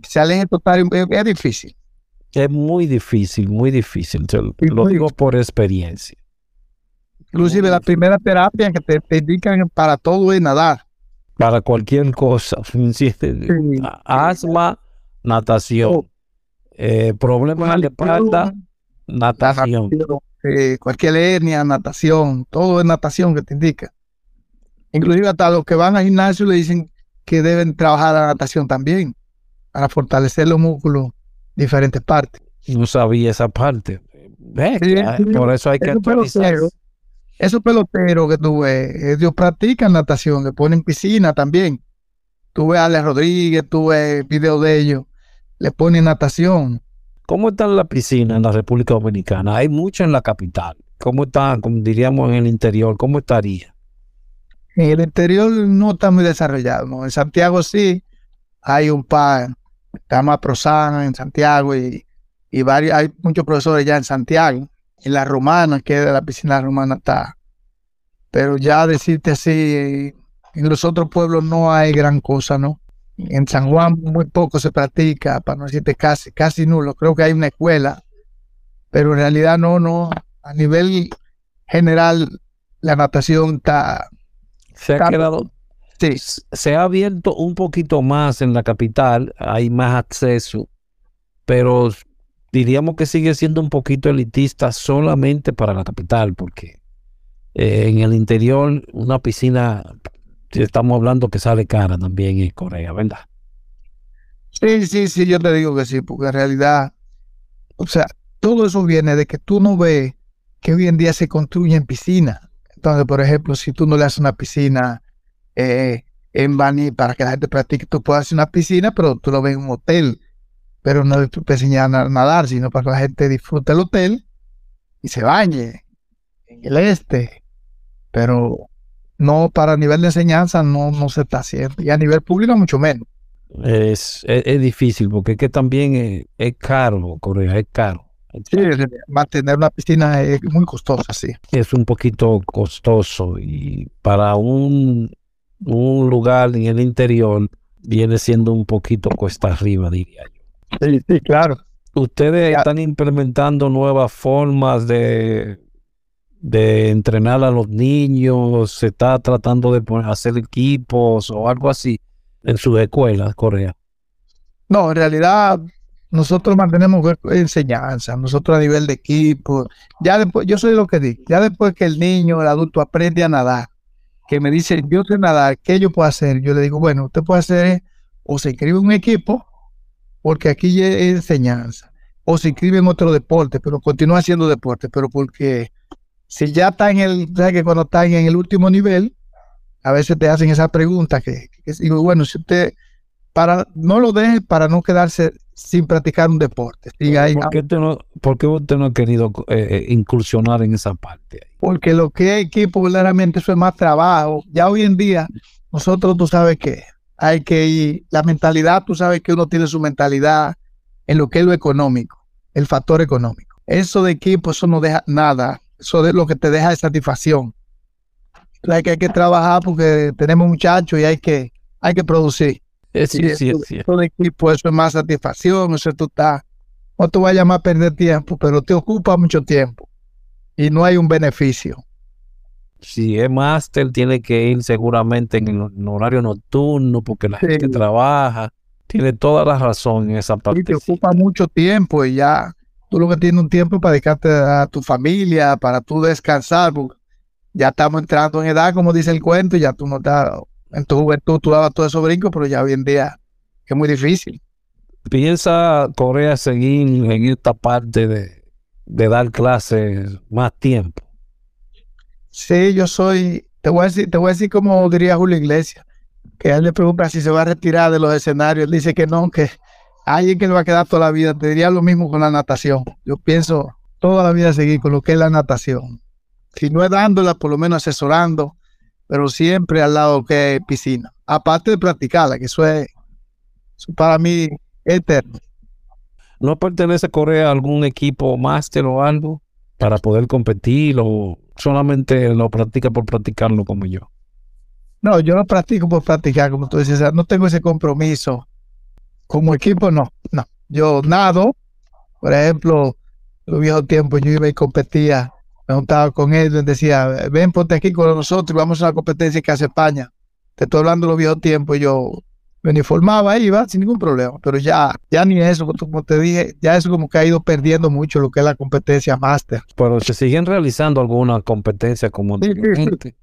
se aleje total, es, difícil. Es muy difícil, muy difícil. lo digo por experiencia. Inclusive la primera terapia que te, indican para todo es nadar. Para cualquier cosa. Asma, natación. Oh. Eh, problemas de espalda, natación. Eh, cualquier hernia, natación, todo es natación que te indica. Inclusive hasta los que van al gimnasio le dicen que deben trabajar la natación también para fortalecer los músculos, diferentes partes. No sabía esa parte. por eso hay que actualizar. Esos peloteros que tú ves, ellos practican natación, le ponen piscina también. Tú ves a Alex Rodríguez, tú ves videos de ellos, le ponen natación. ¿Cómo está la piscina en la República Dominicana? Hay mucho en la capital. ¿Cómo está, como diríamos, en el interior? ¿Cómo estaría? En el interior no está muy desarrollado. En Santiago sí hay un par. Está más Prosana en Santiago y, y varios, hay muchos profesores ya en Santiago. En la Romana, que de la piscina romana está. Pero ya decirte así, en los otros pueblos no hay gran cosa, ¿no? En San Juan muy poco se practica, para no decirte casi, casi nulo. Creo que hay una escuela, pero en realidad no, no. A nivel general, la natación está... Se ha quedado... Sí. Se ha abierto un poquito más en la capital, hay más acceso, pero diríamos que sigue siendo un poquito elitista solamente para la capital, porque eh, en el interior una piscina estamos hablando que sale cara también en Corea, ¿verdad? Sí, sí, sí, yo te digo que sí, porque en realidad, o sea, todo eso viene de que tú no ves que hoy en día se construyen piscinas. Entonces, por ejemplo, si tú no le haces una piscina eh, en Bani para que la gente practique, tú puedes hacer una piscina, pero tú lo ves en un hotel. Pero no te enseñan a nadar, sino para que la gente disfrute el hotel y se bañe en el este. Pero no para nivel de enseñanza no, no se está haciendo. Y a nivel público mucho menos. Es, es, difícil porque es que también es, caro, Corea, es caro. Sí, mantener una piscina es muy costosa, sí. Es un poquito costoso y para un, un lugar en el interior viene siendo un poquito cuesta arriba, diría yo. Sí, sí, claro. Ustedes están implementando nuevas formas de de entrenar a los niños, se está tratando de hacer equipos o algo así en sus escuelas, Corea. No, en realidad nosotros mantenemos enseñanza, nosotros a nivel de equipo, ya después, yo soy lo que digo, ya después que el niño, el adulto aprende a nadar, que me dice, yo sé nadar, ¿qué yo puedo hacer? Yo le digo, bueno, usted puede hacer o se inscribe en un equipo, porque aquí es enseñanza, o se inscribe en otro deporte, pero continúa haciendo deporte, pero porque si ya está en el, sabes que cuando está en el último nivel, a veces te hacen esa pregunta que, digo, bueno, si usted para no lo deje para no quedarse sin practicar un deporte. ¿Por, qué usted no, usted no ha querido eh, eh, incursionar en esa parte? Porque lo que hay equipo verdaderamente eso es más trabajo. Ya hoy en día, nosotros tú sabes que hay que ir, la mentalidad, tú sabes que uno tiene su mentalidad en lo que es lo económico, el factor económico. Eso de equipo, eso no deja nada eso es lo que te deja de satisfacción. Hay que, hay que trabajar porque tenemos muchachos y hay que, hay que producir. Sí, sí, sí, eso, equipo, eso es más satisfacción, eso tú estás, no te vayas más a perder tiempo, pero te ocupa mucho tiempo y no hay un beneficio. Si es máster, tiene que ir seguramente en horario nocturno porque la gente trabaja. Tiene toda la razón en esa parte. te ocupa mucho tiempo y ya tú lo que tienes un tiempo para dedicarte a tu familia, para tú descansar, porque ya estamos entrando en edad, como dice el cuento, y ya tú no estás, en tu juventud tú dabas todo eso brinco, pero ya hoy en día es muy difícil. ¿Piensa Corea seguir en esta parte de, de dar clases más tiempo? Sí, yo soy, te voy a decir, te voy a decir como diría Julio Iglesias, que él le pregunta si se va a retirar de los escenarios, él dice que no, que alguien que le va a quedar toda la vida, te diría lo mismo con la natación. Yo pienso toda la vida seguir con lo que es la natación. Si no es dándola, por lo menos asesorando, pero siempre al lado que es piscina. Aparte de practicarla, que eso es, eso para mí eterno. ¿No pertenece Corea a algún equipo máster o algo para poder competir o solamente lo practica por practicarlo como yo? No, yo lo practico por practicar, como tú dices, o sea, no tengo ese compromiso. Como equipo, no, no. Yo nado, por ejemplo, en los viejos tiempos yo iba y competía, me juntaba con él, decía, ven, ponte aquí con nosotros y vamos a la competencia que hace España. Te estoy hablando de los viejos tiempos, yo me uniformaba, iba sin ningún problema, pero ya, ya ni eso, como te dije, ya eso como que ha ido perdiendo mucho lo que es la competencia máster. Pero se siguen realizando alguna competencia como Sí.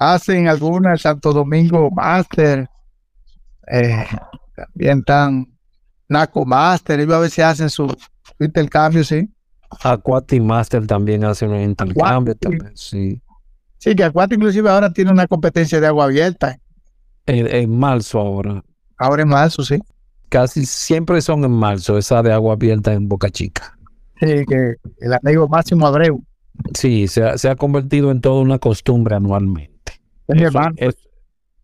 Hacen algunas Santo Domingo Master, eh, también están Naco Master, ellos a veces hacen su, intercambio, sí. Aquatic Master también hace un intercambio también, sí. Sí, que Acuato inclusive ahora tiene una competencia de agua abierta, En, en marzo ahora. ahora en marzo, sí. Casi siempre son en marzo, esa de agua abierta en Boca Chica. Sí, que el amigo Máximo Abreu, Sí, se ha, se ha convertido en toda una costumbre anualmente. es Eso- hermano, es-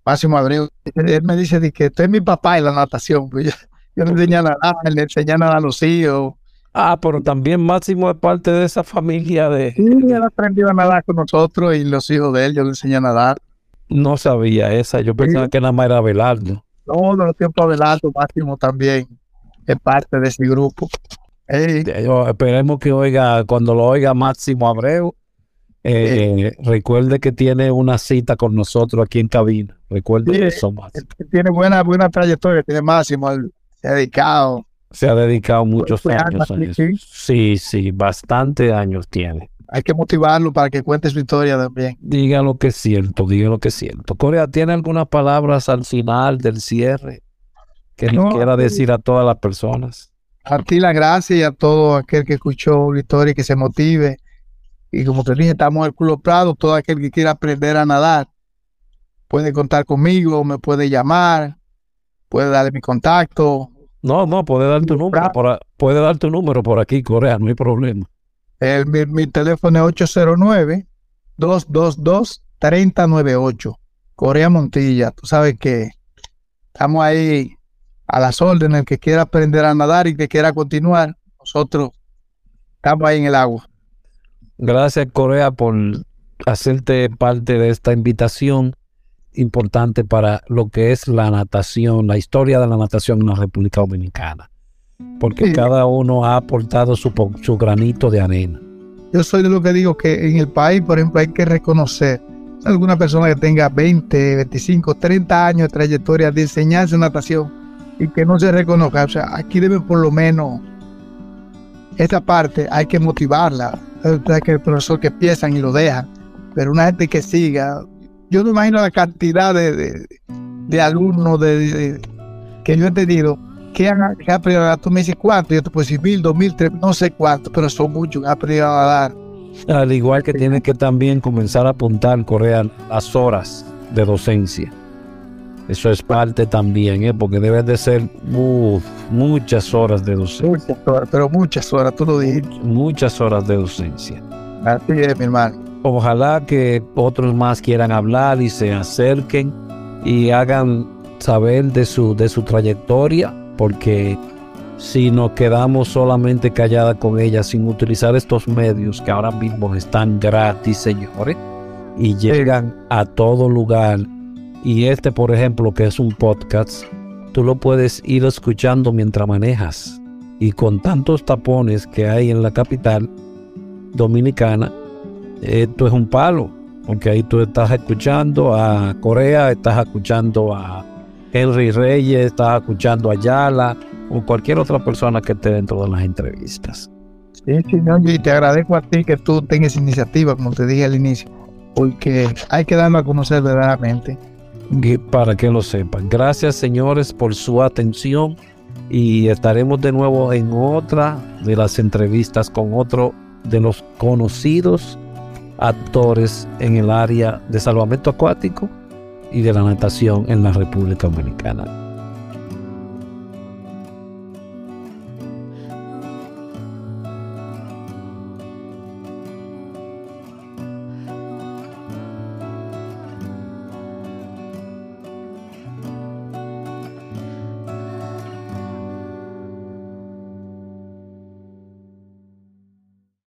Máximo Abreu, él me dice de que tú es mi papá en la natación, pues yo, yo le enseñé a nadar, le enseñé a nadar a los hijos, ah, pero también Máximo es parte de esa familia de... Sí, él aprendió a nadar con nosotros y los hijos de él, yo le enseñé a nadar. No sabía esa, yo pensaba que nada más era Belardo. Todos los tiempos de alto máximo también es parte de ese grupo. Yo- esperemos que oiga, cuando lo oiga Máximo Abreu, eh, recuerde que tiene una cita con nosotros aquí en cabina. Recuerde Sí, eso, Máximo. él tiene buena, buena trayectoria, tiene máximo, él se ha dedicado. Se ha dedicado muchos Pues, años sí, sí. Bastante años tiene. Hay que motivarlo para que cuente su historia también. Diga lo que es cierto, diga lo que es cierto. Corea, ¿tiene algunas palabras al final del cierre que No, quiera sí. decir a todas las personas? A ti la gracia y a todo aquel que escuchó la historia y que se motive. Y como te dije, estamos en el Club Prado, todo aquel que quiera aprender a nadar puede contar conmigo, me puede llamar, puede darle mi contacto, No, no, puede dar tu número por, puede dar tu número por aquí, Corea, no hay problema. El, mi, mi teléfono es 809-222-3098. Corea Montilla. Tú sabes que estamos ahí a las órdenes. El que quiera aprender a nadar y que quiera continuar, nosotros estamos ahí en el agua. Gracias, Corea, por hacerte parte de esta invitación importante para lo que es la natación, la historia de la natación en la República Dominicana. Porque Sí. cada uno ha aportado su, su granito de arena. Yo soy de lo que digo que en el país, por ejemplo, hay que reconocer a alguna persona que tenga 20, 25, 30 años de trayectoria de enseñanza natación y que no se reconozca. O sea, aquí debe por lo menos esta parte hay que motivarla. Que el profesor que empiezan y lo dejan, pero una gente que siga. Yo no imagino la cantidad de, de- alumnos de, que yo he tenido que han, que aprendido a nadar. Tú me dices cuánto, yo te puedo decir mil, dos mil, tres, no sé cuánto, pero son muchos que han aprendido a nadar. Al igual que tiene que también comenzar a apuntar, Corea, las horas de docencia. Eso es parte también, ¿eh? porque deben de ser uf, muchas horas de docencia. Muchas horas, pero muchas horas, tú lo dijiste. Muchas horas de docencia. Así es, mi hermano. Ojalá que otros más quieran hablar y se acerquen y hagan saber de su, de su trayectoria, porque si nos quedamos solamente calladas con ella sin utilizar estos medios que ahora mismo están gratis, señores, y llegan a todo lugar, y este, por ejemplo, que es un podcast, tú lo puedes ir escuchando mientras manejas. Y con tantos tapones que hay en la capital dominicana, esto es un palo, porque ahí tú estás escuchando a Corea, estás escuchando a Henry Reyes, estás escuchando a Yala o cualquier otra persona que esté dentro de las entrevistas. Sí, sí, no, y te agradezco a ti que tú tengas iniciativa, como te dije al inicio, porque hay que darlo a conocer verdaderamente. Para que lo sepan. Gracias, señores, por su atención y estaremos de nuevo en otra de las entrevistas con otro de los conocidos actores en el área de salvamento acuático y de la natación en la República Dominicana.